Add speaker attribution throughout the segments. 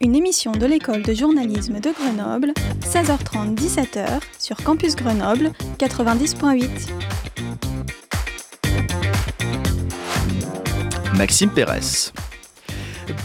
Speaker 1: Une émission de l'école de journalisme de Grenoble, 16h30-17h sur Campus Grenoble 90.8.
Speaker 2: Maxime Pérez.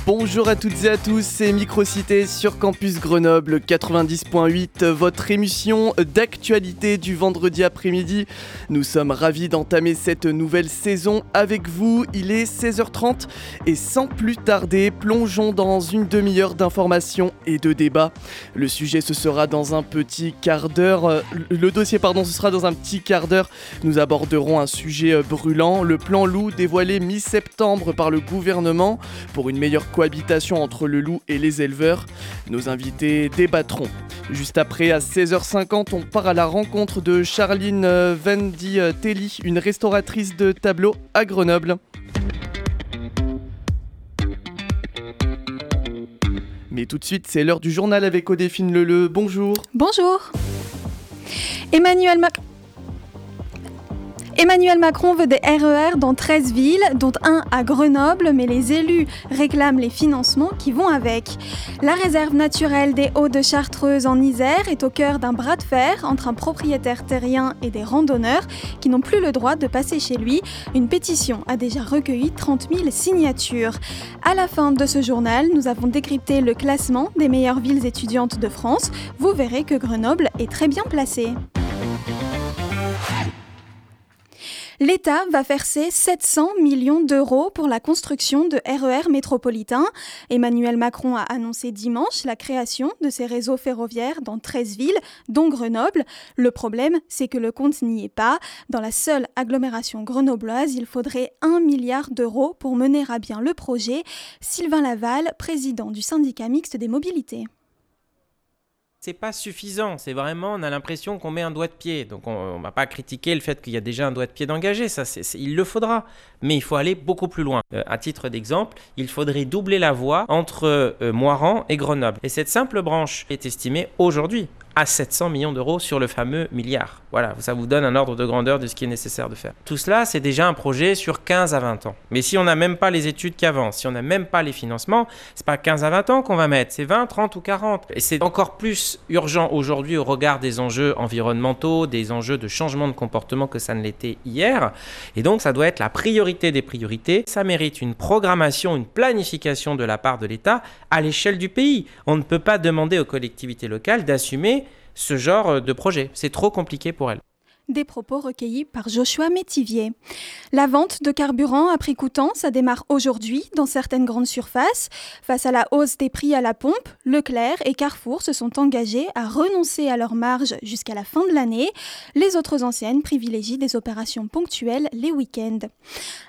Speaker 2: Bonjour à toutes et à tous, c'est Microcité sur Campus Grenoble 90.8, votre émission d'actualité du vendredi après-midi. Nous sommes ravis d'entamer cette nouvelle saison avec vous. Il est 16h30 et sans plus tarder, plongeons dans une demi-heure d'informations et de débats. Le sujet ce sera dans un petit quart d'heure. Le dossier, pardon, ce sera dans un petit quart d'heure. Nous aborderons un sujet brûlant, le plan loup dévoilé mi-septembre par le gouvernement pour une meilleure cohabitation entre le loup et les éleveurs. Nos invités débattront. Juste après, à 16h50, on part à la rencontre de Charline Vendi Telly, une restauratrice de tableaux à Grenoble. Mais tout de suite, c'est l'heure du journal avec Odéphine Leleu. Bonjour.
Speaker 1: Bonjour. Emmanuel Macron. Emmanuel Macron veut des RER dans 13 villes, dont un à Grenoble, mais les élus réclament les financements qui vont avec. La réserve naturelle des Hauts de Chartreuse en Isère est au cœur d'un bras de fer entre un propriétaire terrien et des randonneurs qui n'ont plus le droit de passer chez lui. Une pétition a déjà recueilli 30 000 signatures. À la fin de ce journal, nous avons décrypté le classement des meilleures villes étudiantes de France. Vous verrez que Grenoble est très bien placée. L'État va verser 700 millions d'euros pour la construction de RER métropolitains. Emmanuel Macron a annoncé dimanche la création de ces réseaux ferroviaires dans 13 villes, dont Grenoble. Le problème, c'est que le compte n'y est pas. Dans la seule agglomération grenobloise, il faudrait 1 milliard d'euros pour mener à bien le projet. Sylvain Laval, président du syndicat mixte des mobilités
Speaker 3: c'est pas suffisant. C'est vraiment, on a l'impression qu'on met un doigt de pied. Donc on, ne va pas critiquer le fait qu'il y a déjà un doigt de pied d'engagé. Ça, il le faudra, mais il faut aller beaucoup plus loin. Euh, à titre d'exemple, il faudrait doubler la voie entre euh, Moiran et Grenoble. Et cette simple branche est estimée aujourd'hui à 700 millions d'euros sur le fameux milliard. Voilà, ça vous donne un ordre de grandeur de ce qui est nécessaire de faire. Tout cela, c'est déjà un projet sur 15 à 20 ans. Mais si on n'a même pas les études qui avancent, si on n'a même pas les financements, c'est pas 15 à 20 ans qu'on va mettre, c'est 20, 30 ou 40. Et c'est encore plus urgent aujourd'hui au regard des enjeux environnementaux, des enjeux de changement de comportement que ça ne l'était hier. Et donc, ça doit être la priorité des priorités. Ça mérite une programmation, une planification de la part de l'État à l'échelle du pays. On ne peut pas demander aux collectivités locales d'assumer ce genre de projet. C'est trop compliqué pour elle.
Speaker 1: Des propos recueillis par Joshua Métivier. La vente de carburant à prix coûtant, ça démarre aujourd'hui dans certaines grandes surfaces. Face à la hausse des prix à la pompe, Leclerc et Carrefour se sont engagés à renoncer à leurs marges jusqu'à la fin de l'année. Les autres enseignes privilégient des opérations ponctuelles les week-ends.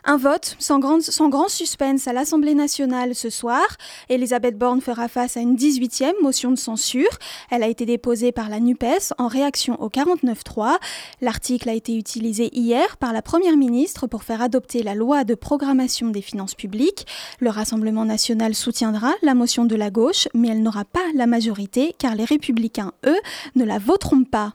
Speaker 1: Un vote sans grand suspense à l'Assemblée nationale ce soir. Elisabeth Borne fera face à une 18e motion de censure. Elle a été déposée par la NUPES en réaction au 49-3. L'article a été utilisé hier par la Première ministre pour faire adopter la loi de programmation des finances publiques. Le Rassemblement national soutiendra la motion de la gauche, mais elle n'aura pas la majorité car les républicains, eux, ne la voteront pas.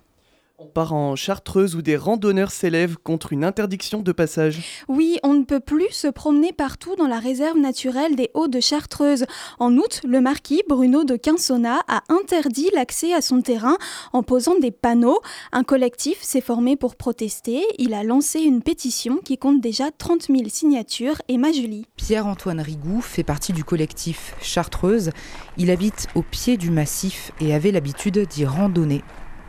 Speaker 2: On part en Chartreuse où des randonneurs s'élèvent contre une interdiction de passage.
Speaker 1: Oui, on ne peut plus se promener partout dans la réserve naturelle des Hauts de Chartreuse. En août, le marquis Bruno de Quinsona a interdit l'accès à son terrain en posant des panneaux. Un collectif s'est formé pour protester. Il a lancé une pétition qui compte déjà 30 000 signatures. Emma Julie.
Speaker 4: Pierre-Antoine Rigou fait partie du collectif Chartreuse. Il habite au pied du massif et avait l'habitude d'y randonner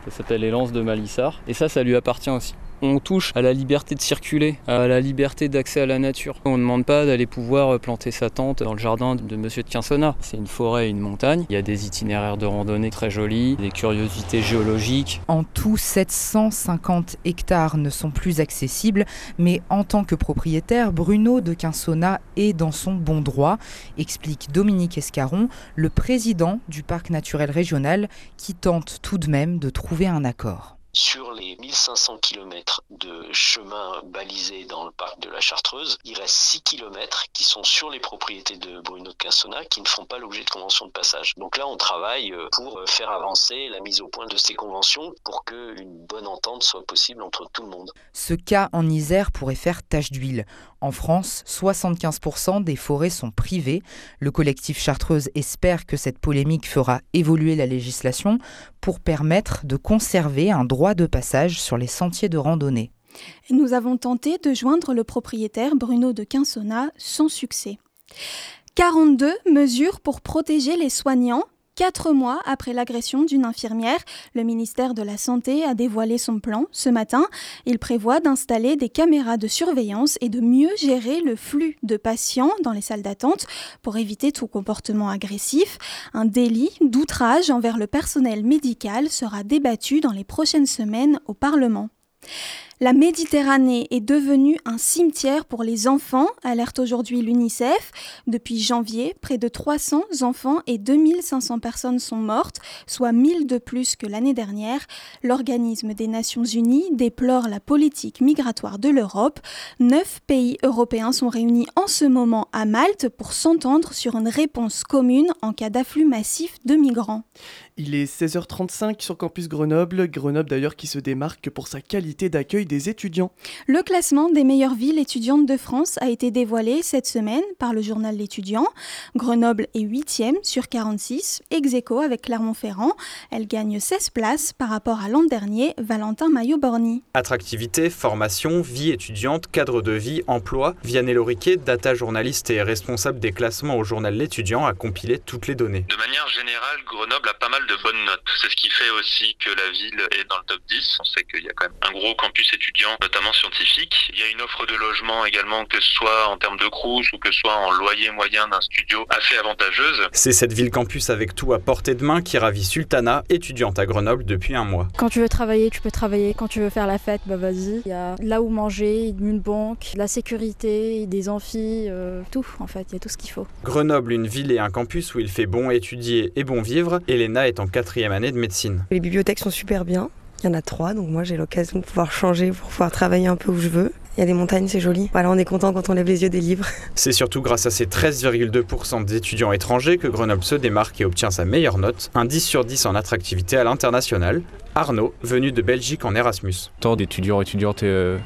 Speaker 5: ça s'appelle les lances de Malissard. Et ça, ça lui appartient aussi on touche à la liberté de circuler, à la liberté d'accès à la nature. On ne demande pas d'aller pouvoir planter sa tente dans le jardin de Monsieur de Quinsona. C'est une forêt et une montagne. Il y a des itinéraires de randonnée très jolis, des curiosités géologiques.
Speaker 4: En tout, 750 hectares ne sont plus accessibles, mais en tant que propriétaire, Bruno de Quinsona est dans son bon droit, explique Dominique Escaron, le président du parc naturel régional, qui tente tout de même de trouver un accord
Speaker 6: Sur les 1500 km de chemin balisés dans le parc de la Chartreuse, il reste 6 km qui sont sur les propriétés de Bruno de Quinsona qui ne font pas l'objet de conventions de passage. Donc là, on travaille euh, pour euh, faire avancer la mise au point de ces conventions pour qu'une bonne entente soit possible entre tout le monde.
Speaker 4: Ce cas en Isère pourrait faire tache d'huile. En France, 75% des forêts sont privées. Le collectif Chartreuse espère que cette polémique fera évoluer la législation pour permettre de conserver un droit de passage sur les sentiers de randonnée.
Speaker 1: Nous avons tenté de joindre le propriétaire Bruno de Quinsona sans succès. 42 mesures pour protéger les soignants Quatre mois après l'agression d'une infirmière, le ministère de la Santé a dévoilé son plan ce matin. Il prévoit d'installer des caméras de surveillance et de mieux gérer le flux de patients dans les salles d'attente pour éviter tout comportement agressif. Un délit d'outrage envers le personnel médical sera débattu dans les prochaines semaines au Parlement. La Méditerranée est devenue un cimetière pour les enfants, alerte aujourd'hui l'UNICEF. Depuis janvier, près de 300 enfants et 2500 personnes sont mortes, soit 1000 de plus que l'année dernière. L'organisme des Nations Unies déplore la politique migratoire de l'Europe. Neuf pays européens sont réunis en ce moment à Malte pour s'entendre sur une réponse commune en cas d'afflux massif de migrants.
Speaker 2: Il est 16h35 sur Campus Grenoble, Grenoble d'ailleurs qui se démarque pour sa qualité d'accueil des étudiants.
Speaker 1: Le classement des meilleures villes étudiantes de France a été dévoilé cette semaine par le journal L'étudiant. Grenoble est 8e sur 46, ex aequo avec Clermont-Ferrand. Elle gagne 16 places par rapport à l'an dernier, Valentin Maillot-Borny.
Speaker 7: Attractivité, formation, vie étudiante, cadre de vie, emploi. Vianney Loriquet, data journaliste et responsable des classements au journal L'étudiant, a compilé toutes les données.
Speaker 8: De manière générale, Grenoble a pas mal de bonnes notes. C'est ce qui fait aussi que la ville est dans le top 10. On sait qu'il y a quand même un gros campus étudiant, notamment scientifique. Il y a une offre de logement également, que ce soit en termes de crous ou que ce soit en loyer moyen d'un studio, assez avantageuse.
Speaker 7: C'est cette ville campus avec tout à portée de main qui ravit Sultana, étudiante à Grenoble depuis un mois.
Speaker 9: Quand tu veux travailler, tu peux travailler. Quand tu veux faire la fête, bah vas-y. Il y a là où manger, une banque, la sécurité, des amphis, euh, tout en fait. Il y a tout ce qu'il faut.
Speaker 7: Grenoble, une ville et un campus où il fait bon étudier et bon vivre. Elena est en quatrième année de médecine.
Speaker 10: Les bibliothèques sont super bien. Il y en a trois, donc moi j'ai l'occasion de pouvoir changer pour pouvoir travailler un peu où je veux. Il y a des montagnes, c'est joli. Voilà, on est content quand on lève les yeux des livres.
Speaker 7: C'est surtout grâce à ces 13,2% d'étudiants étrangers que Grenoble se démarque et obtient sa meilleure note, un 10 sur 10 en attractivité à l'international. Arnaud, venu de Belgique en Erasmus.
Speaker 11: Tant d'étudiants et étudiantes euh,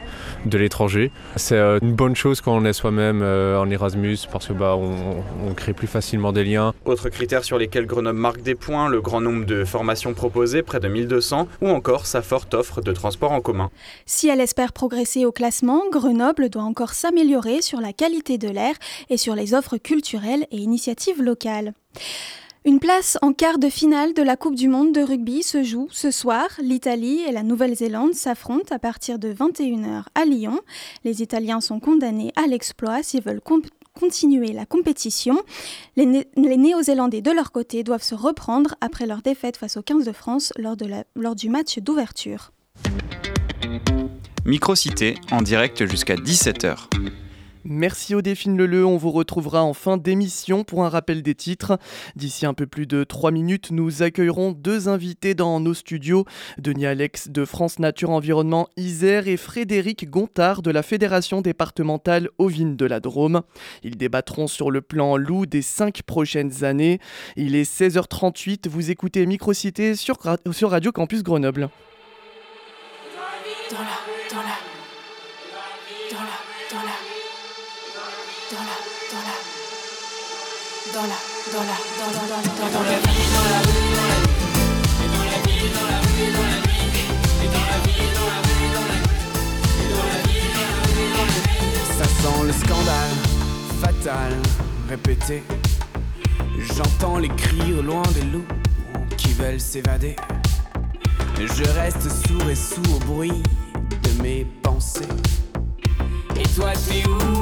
Speaker 11: de l'étranger. C'est euh, une bonne chose quand on est soi-même euh, en Erasmus parce que bah, on, on, crée plus facilement des liens.
Speaker 7: Autres critères sur lesquels Grenoble marque des points, le grand nombre de formations proposées, près de 1200, ou encore sa forte offre de transport en commun.
Speaker 1: Si elle espère progresser au classement, Grenoble doit encore s'améliorer sur la qualité de l'air et sur les offres culturelles et initiatives locales. Une place en quart de finale de la Coupe du Monde de rugby se joue ce soir. L'Italie et la Nouvelle-Zélande s'affrontent à partir de 21h à Lyon. Les Italiens sont condamnés à l'exploit s'ils veulent continuer la compétition. Les, Né les Néo-Zélandais, de leur côté, doivent se reprendre après leur défaite face aux 15 de France lors du match d'ouverture.
Speaker 12: Microcité en direct jusqu'à 17h.
Speaker 2: Merci Odéphine Leleu, on vous retrouvera en fin d'émission pour un rappel des titres. D'ici un peu plus de 3 minutes, nous accueillerons deux invités dans nos studios, Denis Alex de France Nature Environnement Isère et Frédéric Gontard de la Fédération départementale Ovine de la Drôme. Ils débattront sur le plan loup des 5 prochaines années. Il est 16h38, vous écoutez Microcité sur, sur Radio Campus Grenoble.
Speaker 13: Dans la, dans la, dans la, dans la, dans la, dans la, dans la vie, dans la dans la vie, et dans la vie, dans la dans la vie, et dans la vie, dans la dans la vie, dans la vie, dans la dans la vie.
Speaker 14: Ça sent le scandale, fatal, répété. J'entends les cris au loin des loups qui veulent s'évader. Je reste sourd et sourd au bruit de mes pensées. Et toi, t'es où?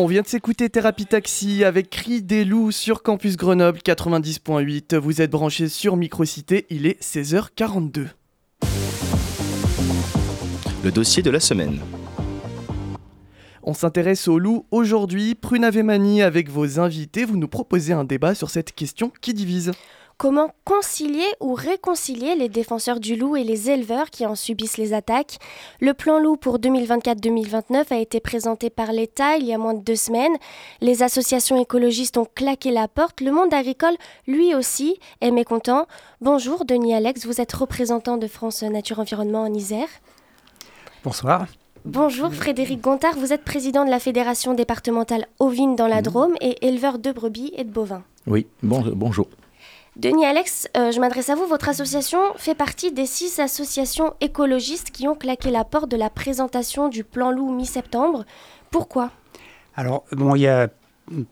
Speaker 2: On vient de s'écouter Thérapie Taxi avec Cri des loups sur Campus Grenoble 90.8. Vous êtes branchés sur Microcité, il est 16h42.
Speaker 12: Le dossier de la semaine.
Speaker 2: On s'intéresse aux loups aujourd'hui. Prune Mani avec vos invités, vous nous proposez un débat sur cette question qui divise.
Speaker 15: Comment concilier ou réconcilier les défenseurs du loup et les éleveurs qui en subissent les attaques Le plan loup pour 2024-2029 a été présenté par l'État il y a moins de deux semaines. Les associations écologistes ont claqué la porte. Le monde agricole, lui aussi, est mécontent. Bonjour, Denis Alex, vous êtes représentant de France Nature Environnement en Isère.
Speaker 16: Bonsoir.
Speaker 15: Bonjour Frédéric Gontard, vous êtes président de la fédération départementale ovine dans la Drôme et éleveur de brebis et de bovins.
Speaker 17: Oui, bon, bonjour.
Speaker 15: Denis Alex, euh, je m'adresse à vous. Votre association fait partie des six associations écologistes qui ont claqué la porte de la présentation du plan loup mi-septembre. Pourquoi?
Speaker 16: Alors, bon, il y a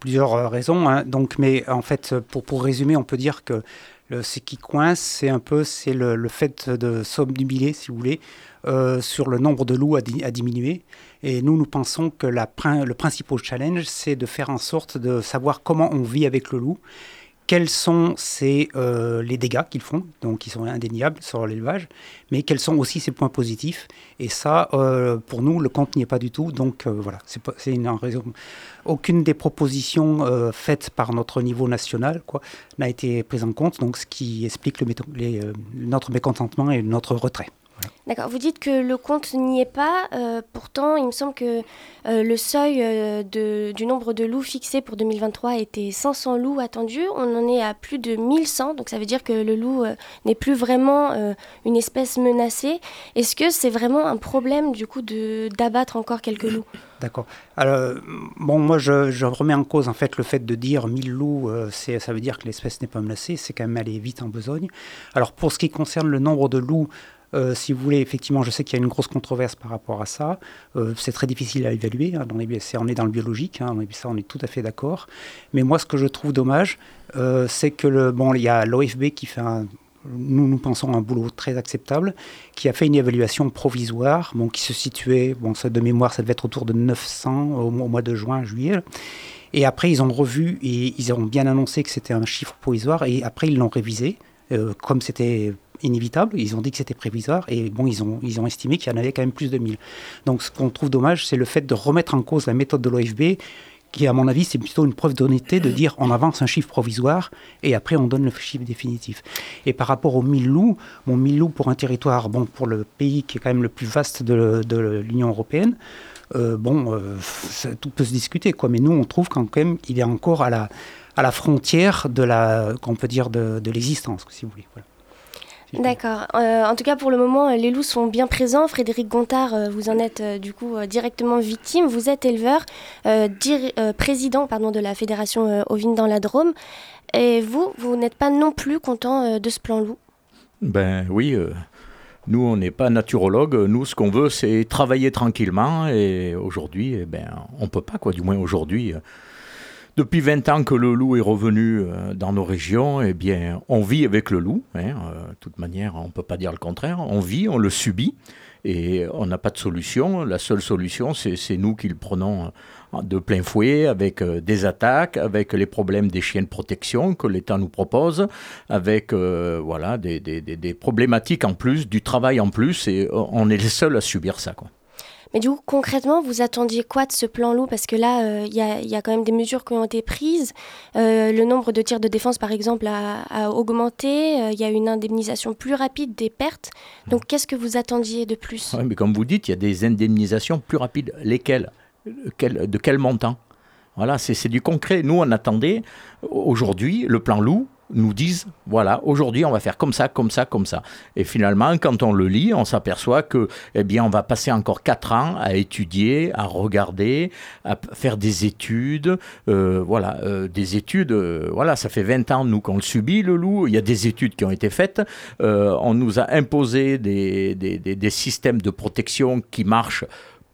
Speaker 16: plusieurs euh, raisons. hein. donc, mais en fait, pour, pour résumer, on peut dire que ce qui coince, c'est un peu c'est le, le fait de s'obnubiler, si vous voulez, euh, sur le nombre de loups à, di- à diminuer. Et nous, nous pensons que le principal challenge, c'est de faire en sorte de savoir comment on vit avec le loup, quels sont ces, euh, les dégâts qu'ils font, donc qui sont indéniables sur l'élevage, mais quels sont aussi ses points positifs. Et ça, euh, pour nous, le compte n'y est pas du tout. Donc euh, voilà, c'est une raison. Aucune des propositions faites par notre niveau national n'a été prise en compte, donc ce qui explique notre mécontentement et notre retrait.
Speaker 15: D'accord, vous dites que le compte n'y est pas. euh, pourtant, il me semble que euh, le seuil euh, du nombre de loups fixé pour 2023 était 500 loups attendus. On en est à plus de 1100, donc ça veut dire que le loup n'est plus vraiment une espèce menacée. Est-ce que c'est vraiment un problème du coup d'abattre encore quelques loups?
Speaker 16: D'accord. Alors, bon, moi, je, remets en cause en fait le fait de dire 1000 loups, ça veut dire que l'espèce n'est pas menacée, c'est quand même aller vite en besogne. Alors, pour ce qui concerne le nombre de loups, euh, si vous voulez, effectivement, je sais qu'il y a une grosse controverse par rapport à ça. Euh, c'est très difficile à évaluer. hein, dans les, c'est- on est dans le biologique, hein, est- ça, on est tout à fait d'accord. Mais moi, ce que je trouve dommage, euh, c'est que le, bon, il y a l'OFB qui fait un, nous, nous pensons un boulot très acceptable, qui a fait une évaluation provisoire, bon, qui se situait, bon, de mémoire, ça devait être autour de 900 au, mois- de juin, juillet. Et après, ils ont revu et ils ont bien annoncé que c'était un chiffre provisoire. Et après, ils l'ont révisé, comme c'était inévitable. Ils ont dit que c'était prévisoire. Et bon, ils ont, ils ont estimé qu'il y en avait quand même plus de 1000. Donc, ce qu'on trouve dommage, c'est le fait de remettre en cause la méthode de l'OFB qui, à mon avis, c'est plutôt une preuve d'honnêteté de dire on avance un chiffre provisoire et après on donne le chiffre définitif. Et par rapport aux 1000 loups, bon, 1000 loups pour un territoire, bon, pour le pays qui est quand même le plus vaste de, de l'Union européenne, euh, bon, euh, tout peut se discuter, quoi. Mais nous, on trouve quand même qu'il est encore à la, à la frontière de la, qu'on peut dire, de, l'existence, si vous voulez.
Speaker 15: D'accord. Euh, en tout cas, pour le moment, euh, les loups sont bien présents. Frédéric Gontard, euh, vous en êtes du coup directement victime. Vous êtes éleveur, euh, euh, président pardon, de la fédération ovine dans la Drôme. Et vous, vous n'êtes pas non plus content de ce plan loup?
Speaker 17: Ben oui, nous on n'est pas naturologue, nous ce qu'on veut c'est travailler tranquillement et aujourd'hui eh ben, on peut pas quoi, du moins aujourd'hui. Depuis 20 ans que le loup est revenu euh, dans nos régions, eh bien, on vit avec le loup. hein, euh, de toute manière, on ne peut pas dire le contraire. On vit, on le subit, et on n'a pas de solution. La seule solution, c'est nous qui le prenons euh, de plein fouet, avec des attaques, avec les problèmes des chiens de protection que l'État nous propose, avec euh, voilà, des, des- des- problématiques en plus, du travail en plus, et on est les seuls à subir ça. Quoi.
Speaker 15: Mais du coup, concrètement, vous attendiez quoi de ce plan loup? Parce que là, euh, il y, a, quand même des mesures qui ont été prises. Euh, le nombre de tirs de défense, par exemple, a, augmenté. Euh, Il y a une indemnisation plus rapide des pertes. Donc, qu'est-ce que vous attendiez de plus?
Speaker 17: Ouais, mais comme vous dites, il y a des indemnisations plus rapides. Lesquelles? Quel- De quel montant? Voilà, c'est du concret. Nous, on attendait, aujourd'hui, le plan loup nous dise, voilà, aujourd'hui, on va faire comme ça, comme ça, comme ça. Et finalement, quand on le lit, on s'aperçoit que, eh bien, on va passer encore quatre ans à étudier, à regarder, à faire des études, euh, voilà, euh, des études, euh, voilà, ça fait 20 ans, nous, qu'on le subit, le loup. Il y a des études qui ont été faites. On nous a imposé des- des- des systèmes de protection qui marchent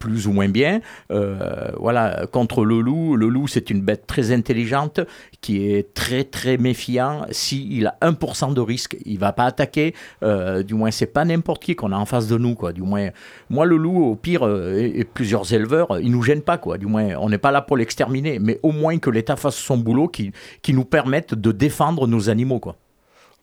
Speaker 17: plus ou moins bien. Euh, voilà, contre le loup, le loup c'est une bête très intelligente qui est très très méfiant. S'il a 1% de risque, il va pas attaquer. Euh, du moins, c'est pas n'importe qui qu'on a en face de nous, quoi. Du moins, moi le loup, au pire, euh, et, et plusieurs éleveurs, ils nous gênent pas, quoi. Du moins, on n'est pas là pour l'exterminer, mais au moins que l'État fasse son boulot, qui, qui nous permette de défendre nos animaux, quoi.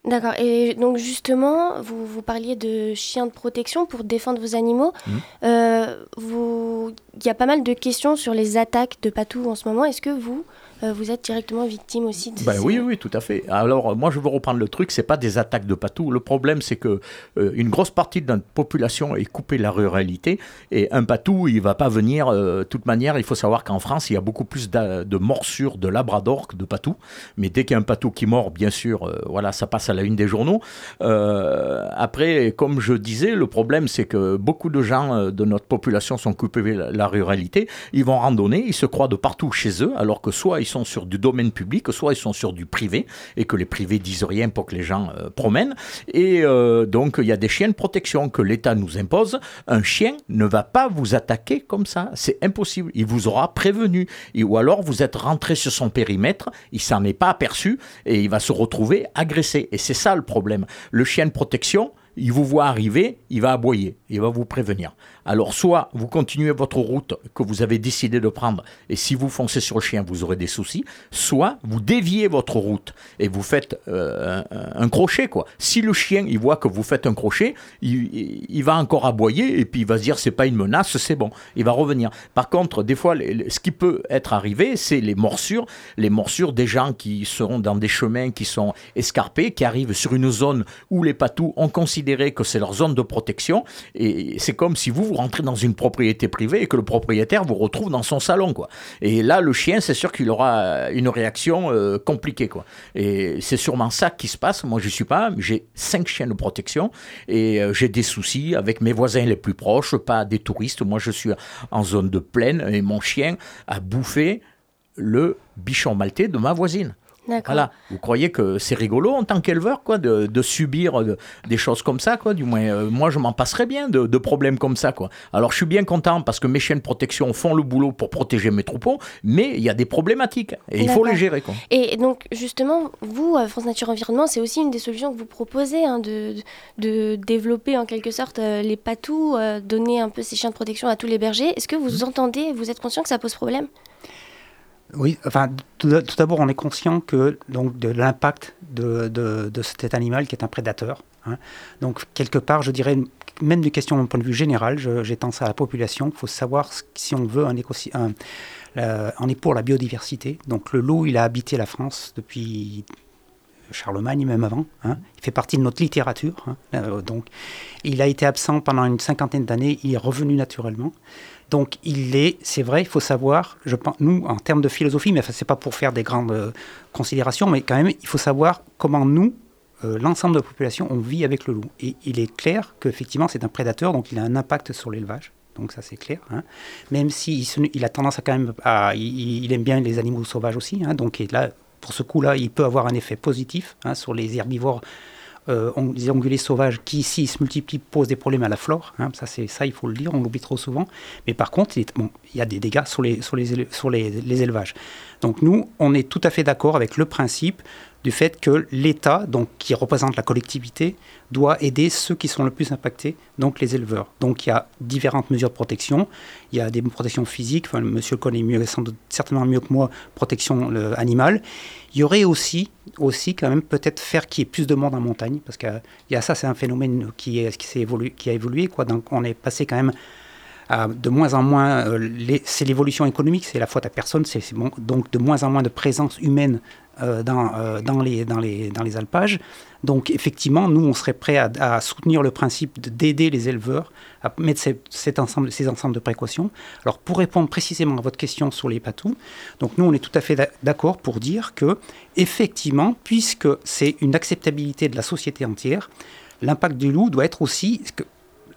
Speaker 15: D'accord. Et donc justement, vous, vous parliez de chiens de protection pour défendre vos animaux.
Speaker 17: Mhm.
Speaker 15: Euh, vous, il y a pas mal de questions sur les attaques de patous en ce moment. Est-ce que vous, vous êtes directement victime aussi de
Speaker 17: Ben
Speaker 15: ces-
Speaker 17: oui, oui, tout à fait. Alors, euh, moi, je veux reprendre le truc, c'est pas des attaques de patou. Le problème, c'est que euh, une grosse partie de notre population est coupée de la ruralité, et un patou, il va pas venir. euh, De toute manière, il faut savoir qu'en France, il y a beaucoup plus de morsures de labrador que de patou. Mais dès qu'il y a un patou qui mord, bien sûr, euh, voilà, ça passe à la une des journaux. Euh, après, comme je disais, le problème, c'est que beaucoup de gens euh, de notre population sont coupés de la, la ruralité. Ils vont randonner, ils se croient de partout chez eux, alors que soit ils sont sur du domaine public, soit ils sont sur du privé, et que les privés disent rien pour que les gens euh, promènent. Et euh, donc, il y a des chiens de protection que l'État nous impose. Un chien ne va pas vous attaquer comme ça. C'est impossible. Il vous aura prévenu. Ou alors, vous êtes rentré sur son périmètre, il s'en est pas aperçu, et il va se retrouver agressé. Et c'est ça le problème. Le chien de protection, il vous voit arriver, il va aboyer, il va vous prévenir. Alors soit vous continuez votre route que vous avez décidé de prendre, et si vous foncez sur le chien, vous aurez des soucis, soit vous déviez votre route et vous faites euh, un, crochet. quoi. Si le chien, il voit que vous faites un crochet, il, va encore aboyer, et puis il va se dire c'est pas une menace, c'est bon, il va revenir. Par contre, des fois, ce qui peut être arrivé, c'est les morsures, les morsures des gens qui seront dans des chemins qui sont escarpés, qui arrivent sur une zone où les patous ont considéré que c'est leur zone de protection, et c'est comme si vous, vous rentrez dans une propriété privée et que le propriétaire vous retrouve dans son salon, quoi. Et là, le chien, c'est sûr qu'il aura une réaction euh, compliquée, quoi. Et c'est sûrement ça qui se passe. Moi, je suis pas, j'ai cinq chiens de protection et euh, j'ai des soucis avec mes voisins les plus proches, pas des touristes. Moi, je suis en zone de plaine et mon chien a bouffé le bichon maltais de ma voisine. Voilà. Vous croyez que c'est rigolo en tant qu'éleveur, quoi, de, de subir euh, des choses comme ça, quoi. Du moins, euh, moi, je m'en passerais bien de, de problèmes comme ça, quoi. Alors, je suis bien content parce que mes chiens de protection font le boulot pour protéger mes troupeaux, mais il y a des problématiques et il faut les gérer, quoi.
Speaker 15: Et donc, justement, vous, à France Nature Environnement, c'est aussi une des solutions que vous proposez, hein, de, de développer en quelque sorte euh, les patous, euh, donner un peu ces chiens de protection à tous les bergers. Est-ce que
Speaker 17: Mmh.
Speaker 15: vous entendez, vous êtes conscient que ça pose problème?
Speaker 16: Oui, enfin, tout, d'abord, on est conscient que donc de l'impact de, de, cet animal qui est un prédateur. hein. Donc, quelque part, je dirais, même des questions d'un point de vue général, j'étends ça à la population. Il faut savoir si on veut un écosystème. on est pour la biodiversité. Donc, le loup, il a habité la France depuis Charlemagne, même avant. hein. Il fait partie de notre littérature. hein. Euh, donc, il a été absent pendant une cinquantaine d'années. Il est revenu naturellement. Donc, il est, c'est vrai, il faut savoir, je pense, nous, en termes de philosophie, mais enfin, c'est pas pour faire des grandes euh, considérations, mais quand même, il faut savoir comment nous, euh, l'ensemble de la population, on vit avec le loup. Et il est clair qu'effectivement, c'est un prédateur, donc il a un impact sur l'élevage. Donc ça c'est clair. hein. Même si il a tendance à quand même il, aime bien les animaux sauvages aussi. hein. donc là, pour ce coup-là, il peut avoir un effet positif hein, sur les herbivores euh, on- les ongulés sauvages qui, s'ils se multiplient, posent des problèmes à la flore. hein, ça, c'est ça, il faut le dire, on l'oublie trop souvent. Mais par contre, il, y a des dégâts sur les, sur les, sur les, les élevages. Donc nous, on est tout à fait d'accord avec le principe du fait que l'État, donc qui représente la collectivité, doit aider ceux qui sont le plus impactés, donc les éleveurs. Donc il y a différentes mesures de protection. Il y a des protections physiques, enfin, monsieur le connaît mieux, certainement mieux que moi, protection animale. Il y aurait aussi, aussi quand même peut-être faire qu'il y ait plus de monde en montagne, parce qu'il y a ça, c'est un phénomène qui, est, évolué, qui a évolué. Quoi. Donc on est passé quand même de moins en moins, euh, c'est l'évolution économique, c'est la faute à personne, c'est donc de moins en moins de présence humaine euh, dans, euh, dans, les, dans, les, dans les alpages. Donc effectivement, nous, on serait prêt à, soutenir le principe de- d'aider les éleveurs à mettre ces, cet ensemble, ces ensembles de précautions. Alors pour répondre précisément à votre question sur les patous, donc nous, on est tout à fait d'a- d'accord pour dire que effectivement, puisque c'est une acceptabilité de la société entière, l'impact du loup doit être aussi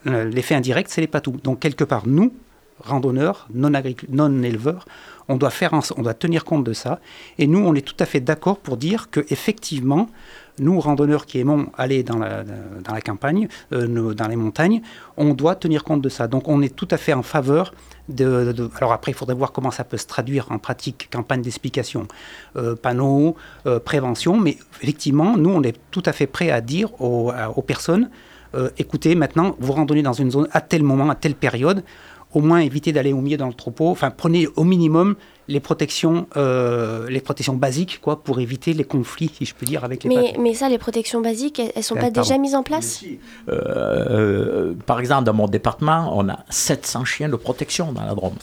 Speaker 16: euh, l'effet indirect, c'est les patous. Donc quelque part, nous, randonneurs, non, non éleveurs, on doit, tenir compte de ça. Et nous, on est tout à fait d'accord pour dire que effectivement, nous, randonneurs qui aimons aller dans la, campagne, euh, dans les montagnes, on doit tenir compte de ça. Donc on est tout à fait en faveur de... alors après, il faudrait voir comment ça peut se traduire en pratique, campagne d'explication, euh, panneaux, euh, prévention, mais effectivement, nous, on est tout à fait prêt à dire aux personnes, euh, écoutez, maintenant, vous randonnez dans une zone à tel moment, à telle période, au moins évitez d'aller au milieu dans le troupeau, enfin prenez au minimum les protections, euh, les protections basiques quoi, pour éviter les conflits, si je peux dire, avec les
Speaker 15: Mais, mais ça, les protections basiques, elles, elles sont
Speaker 17: Euh,
Speaker 15: pas déjà
Speaker 17: pardon.
Speaker 15: mises en place
Speaker 17: Euh, euh, par exemple, dans mon département, on a 700 chiens de protection dans la Drôme.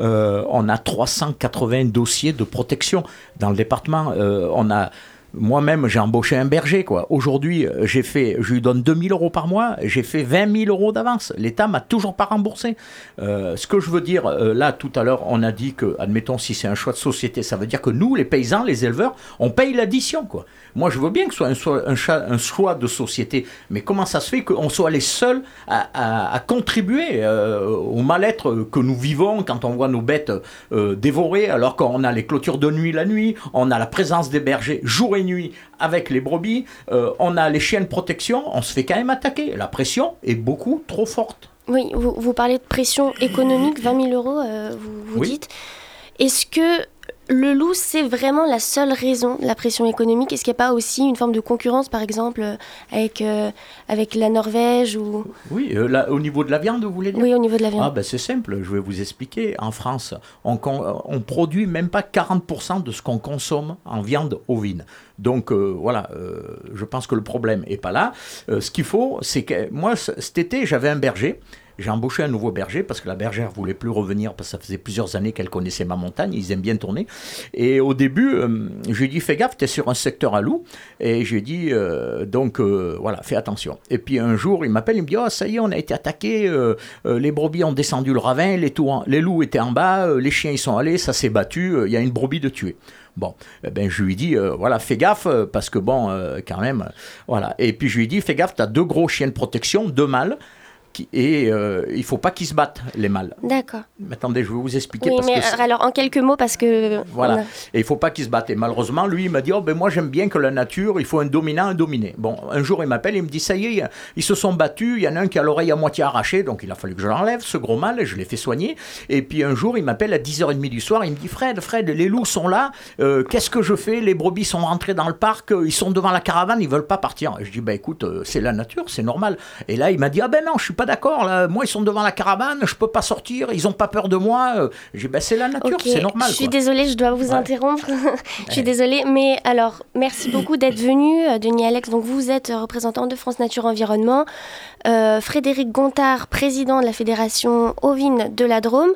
Speaker 17: Euh, on a 380 dossiers de protection dans le département. Euh, on a moi-même, j'ai embauché un berger. quoi. Aujourd'hui, euh, j'ai fait, je lui donne 2000 euros par mois, j'ai fait 20 000 euros d'avance. L'État m'a toujours pas remboursé. Euh, ce que je veux dire, euh, là, tout à l'heure, on a dit que, admettons, si c'est un choix de société, ça veut dire que nous, les paysans, les éleveurs, on paye l'addition. quoi. Moi, je veux bien que ce soit un, choix de société, mais comment ça se fait qu'on soit les seuls à, contribuer au mal-être que nous vivons quand on voit nos bêtes dévorées, alors qu'on a les clôtures de nuit la nuit, on a la présence des bergers jour et avec les brebis, euh, on a les chiens de protection, on se fait quand même attaquer. La pression est beaucoup trop forte.
Speaker 15: Oui, vous, vous parlez de pression économique, 20 000 euros, euh, vous, vous
Speaker 17: Oui.
Speaker 15: dites. Est-ce que le loup, c'est vraiment la seule raison de la pression économique Est-ce qu'il n'y a pas aussi une forme de concurrence, par exemple, euh, avec, euh, avec la Norvège ou...
Speaker 17: Oui, euh, là, au niveau de la viande, vous voulez dire
Speaker 15: Oui, au niveau de la viande.
Speaker 17: Ah ben c'est simple, je vais vous expliquer. En France, on, on produit même pas 40% de ce qu'on consomme en viande ovine. Donc euh, voilà, je pense que le problème est pas là. Ce qu'il faut, c'est que moi, cet été, j'avais un berger. J'ai embauché un nouveau berger parce que la bergère voulait plus revenir parce que ça faisait plusieurs années qu'elle connaissait ma montagne, ils aiment bien tourner. Et au début, euh, je lui ai dit fais gaffe, tu es sur un secteur à loup. Et je lui ai dit euh, donc euh, voilà, fais attention. Et puis un jour, il m'appelle, il me dit oh ça y est, on a été attaqué, euh, les brebis ont descendu le ravin, les, loups étaient en bas, les chiens ils sont allés, ça s'est battu, il y a une brebis de tuer. Bon, eh ben, je lui dis, euh, voilà, fais gaffe, parce que bon, quand même, voilà. Et puis je lui dis, fais gaffe, tu as deux gros chiens de protection, deux mâles, et euh, il faut pas qu'ils se battent, les mâles.
Speaker 15: D'accord.
Speaker 17: Mais attendez, je vais vous expliquer.
Speaker 15: Oui,
Speaker 17: parce
Speaker 15: mais
Speaker 17: que
Speaker 15: euh, alors en quelques mots, parce que...
Speaker 17: voilà.
Speaker 15: a-
Speaker 17: Et il faut pas qu'ils se battent. Et malheureusement, lui, il m'a dit Oh, ben moi, j'aime bien que la nature, il faut un dominant, un dominé. Bon, un jour, il m'appelle, il me dit Ça y est, ils se sont battus. Il y en a un qui a l'oreille à moitié arrachée, donc il a fallu que je l'enlève, ce gros mâle, et je l'ai fait soigner. Et puis un jour, il m'appelle à 10h30 du soir, il me dit Fred, Fred, les loups sont là, euh, qu'est-ce que je fais? Les brebis sont rentrés dans le parc, ils sont devant la caravane, ils veulent pas partir. Et je dis Bah écoute, c'est la nature, c'est normal. Et là, il m'a dit Ah ben non, je suis pas d'accord, là, moi, ils sont devant la caravane, je peux pas sortir, ils ont pas peur de moi. Euh, J'ai Ben c'est la nature, c'est normal.
Speaker 15: Je suis
Speaker 17: quoi.
Speaker 15: désolée, je dois vous
Speaker 17: Ouais.
Speaker 15: interrompre. je suis désolée, mais alors merci beaucoup d'être venu, euh, Denis Alex. Donc vous êtes euh, représentant de France Nature Environnement, Euh, Frédéric Gontard, président de la fédération ovine de la Drôme.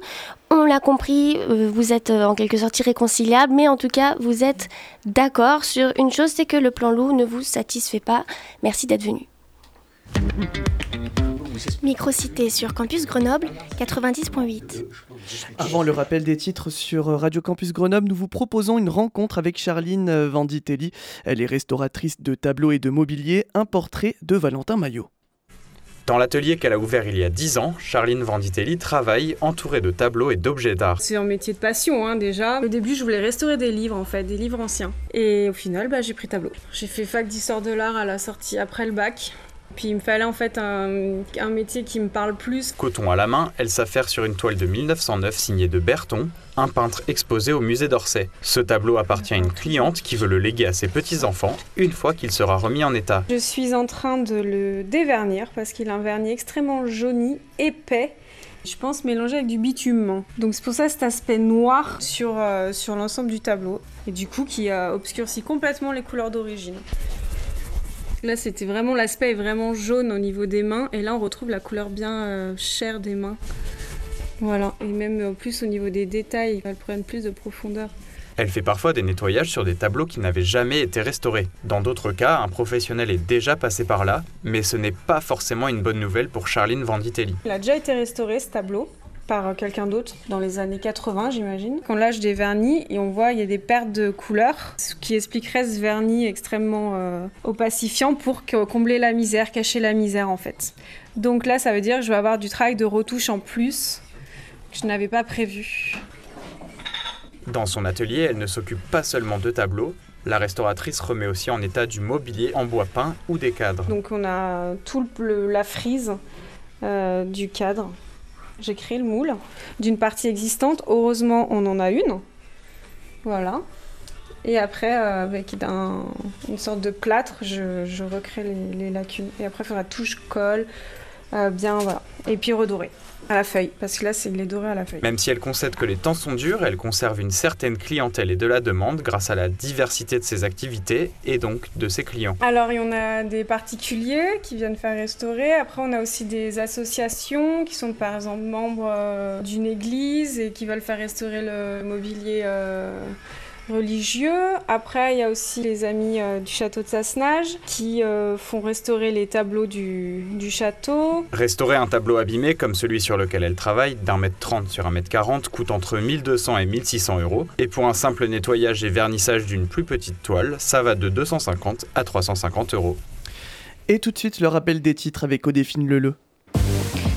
Speaker 15: On l'a compris, vous êtes en quelque sorte irréconciliable, mais en tout cas vous êtes d'accord sur une chose, c'est que le plan loup ne vous satisfait pas. Merci d'être venu. Microcité sur Campus Grenoble 90.8.
Speaker 2: Avant le rappel des titres sur Radio Campus Grenoble, nous vous proposons une rencontre avec Charline Vanditelli. Elle est restauratrice de tableaux et de mobilier, un portrait de Valentin Maillot.
Speaker 7: Dans l'atelier qu'elle a ouvert il y a 10 ans, Charline Vanditelli travaille entourée de tableaux et d'objets d'art.
Speaker 18: C'est un métier de passion hein, déjà. Au début, je voulais restaurer des livres en fait, des livres anciens. Et au final, bah, j'ai pris tableau. J'ai fait fac d'histoire de l'art à la sortie après le bac. Puis il me fallait en fait un, un métier qui me parle plus.
Speaker 7: Coton à la main, elle s'affaire sur une toile de 1909 signée de Berton, un peintre exposé au musée d'Orsay. Ce tableau appartient à une cliente qui veut le léguer à ses petits-enfants une fois qu'il sera remis en état.
Speaker 18: Je suis en train de le dévernir parce qu'il a un vernis extrêmement jauni, épais. Je pense mélanger avec du bitume. Donc c'est pour ça cet aspect noir sur, euh, sur l'ensemble du tableau. Et du coup qui a obscurci complètement les couleurs d'origine. Là c'était vraiment l'aspect est vraiment jaune au niveau des mains et là on retrouve la couleur bien euh, chère des mains. Voilà, et même en plus au niveau des détails, elles prennent plus de profondeur.
Speaker 7: Elle fait parfois des nettoyages sur des tableaux qui n'avaient jamais été restaurés. Dans d'autres cas, un professionnel est déjà passé par là, mais ce n'est pas forcément une bonne nouvelle pour Charline Vanditelli.
Speaker 18: Il a déjà été restauré ce tableau par quelqu'un d'autre dans les années 80 j'imagine. Quand lâche des vernis et on voit il y a des pertes de couleurs, ce qui expliquerait ce vernis extrêmement euh, opacifiant pour combler la misère, cacher la misère en fait. Donc là ça veut dire que je vais avoir du travail de retouche en plus que je n'avais pas prévu.
Speaker 7: Dans son atelier, elle ne s'occupe pas seulement de tableaux, La restauratrice remet aussi en état du mobilier en bois peint ou des cadres.
Speaker 18: Donc on a tout le, la frise euh, du cadre. J'ai créé le moule d'une partie existante. Heureusement, on en a une. Voilà. Et après, euh, avec un- une sorte de plâtre, je, recrée les, les lacunes. Et après, il faudra touche, colle, euh, bien, voilà. Et puis redorer à la feuille, parce que là, c'est il est doré à la feuille.
Speaker 7: Même si elle concède que les temps sont durs, elle conserve une certaine clientèle et de la demande grâce à la diversité de ses activités et donc de ses clients.
Speaker 18: Alors, il y en a des particuliers qui viennent faire restaurer. Après, on a aussi des associations qui sont par exemple membres euh, d'une église et qui veulent faire restaurer le mobilier euh, religieux. Après, il y a aussi les amis euh, du château de Sassenage qui euh, font restaurer les tableaux du, du château.
Speaker 7: Restaurer un tableau abîmé comme celui sur lequel elle travaille, d'un mètre 30 sur un mètre 40, coûte entre 1200 et 1600 euros. Et pour un simple nettoyage et vernissage d'une plus petite toile, ça va de 250 à 350 euros.
Speaker 2: Et tout de suite, le rappel des titres avec Odéphine Leleu.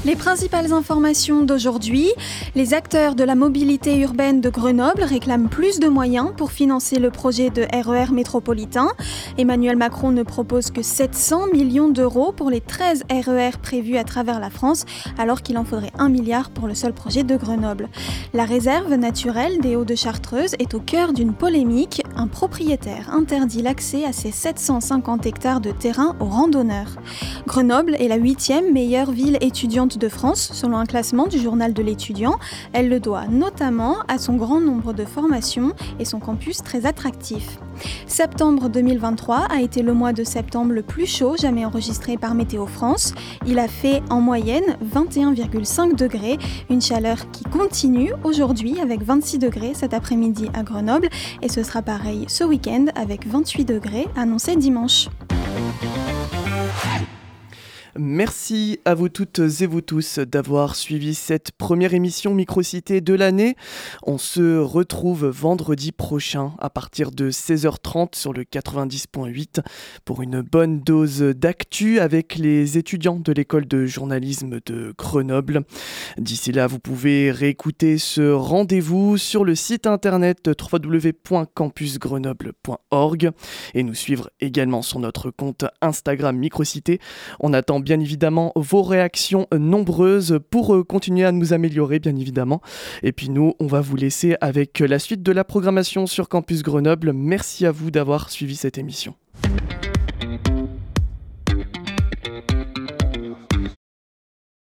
Speaker 1: Les principales informations d'aujourd'hui, les acteurs de la mobilité urbaine de Grenoble réclament plus de moyens pour financer le projet de RER métropolitain. Emmanuel Macron ne propose que 700 millions d'euros pour les 13 RER prévus à travers la France, alors qu'il en faudrait 1 milliard pour le seul projet de Grenoble. La réserve naturelle des Hauts de Chartreuse est au cœur d'une polémique. Un propriétaire interdit l'accès à ses 750 hectares de terrain aux randonneurs. Grenoble est la huitième meilleure ville étudiante de France selon un classement du journal de l'étudiant. Elle le doit notamment à son grand nombre de formations et son campus très attractif. Septembre 2023 a été le mois de septembre le plus chaud jamais enregistré par Météo France. Il a fait en moyenne 21,5 degrés, une chaleur qui continue aujourd'hui avec 26 degrés cet après-midi à Grenoble et ce sera pareil ce week-end avec 28 degrés annoncés dimanche.
Speaker 2: Merci à vous toutes et vous tous d'avoir suivi cette première émission Microcité de l'année. On se retrouve vendredi prochain à partir de 16h30 sur le 90.8 pour une bonne dose d'actu avec les étudiants de l'école de journalisme de Grenoble. D'ici là, vous pouvez réécouter ce rendez-vous sur le site internet www.campusgrenoble.org et nous suivre également sur notre compte Instagram Microcité. On attend bien évidemment vos réactions nombreuses pour euh, continuer à nous améliorer, bien évidemment. Et puis nous, on va vous laisser avec la suite de la programmation sur Campus Grenoble. Merci à vous d'avoir suivi cette émission.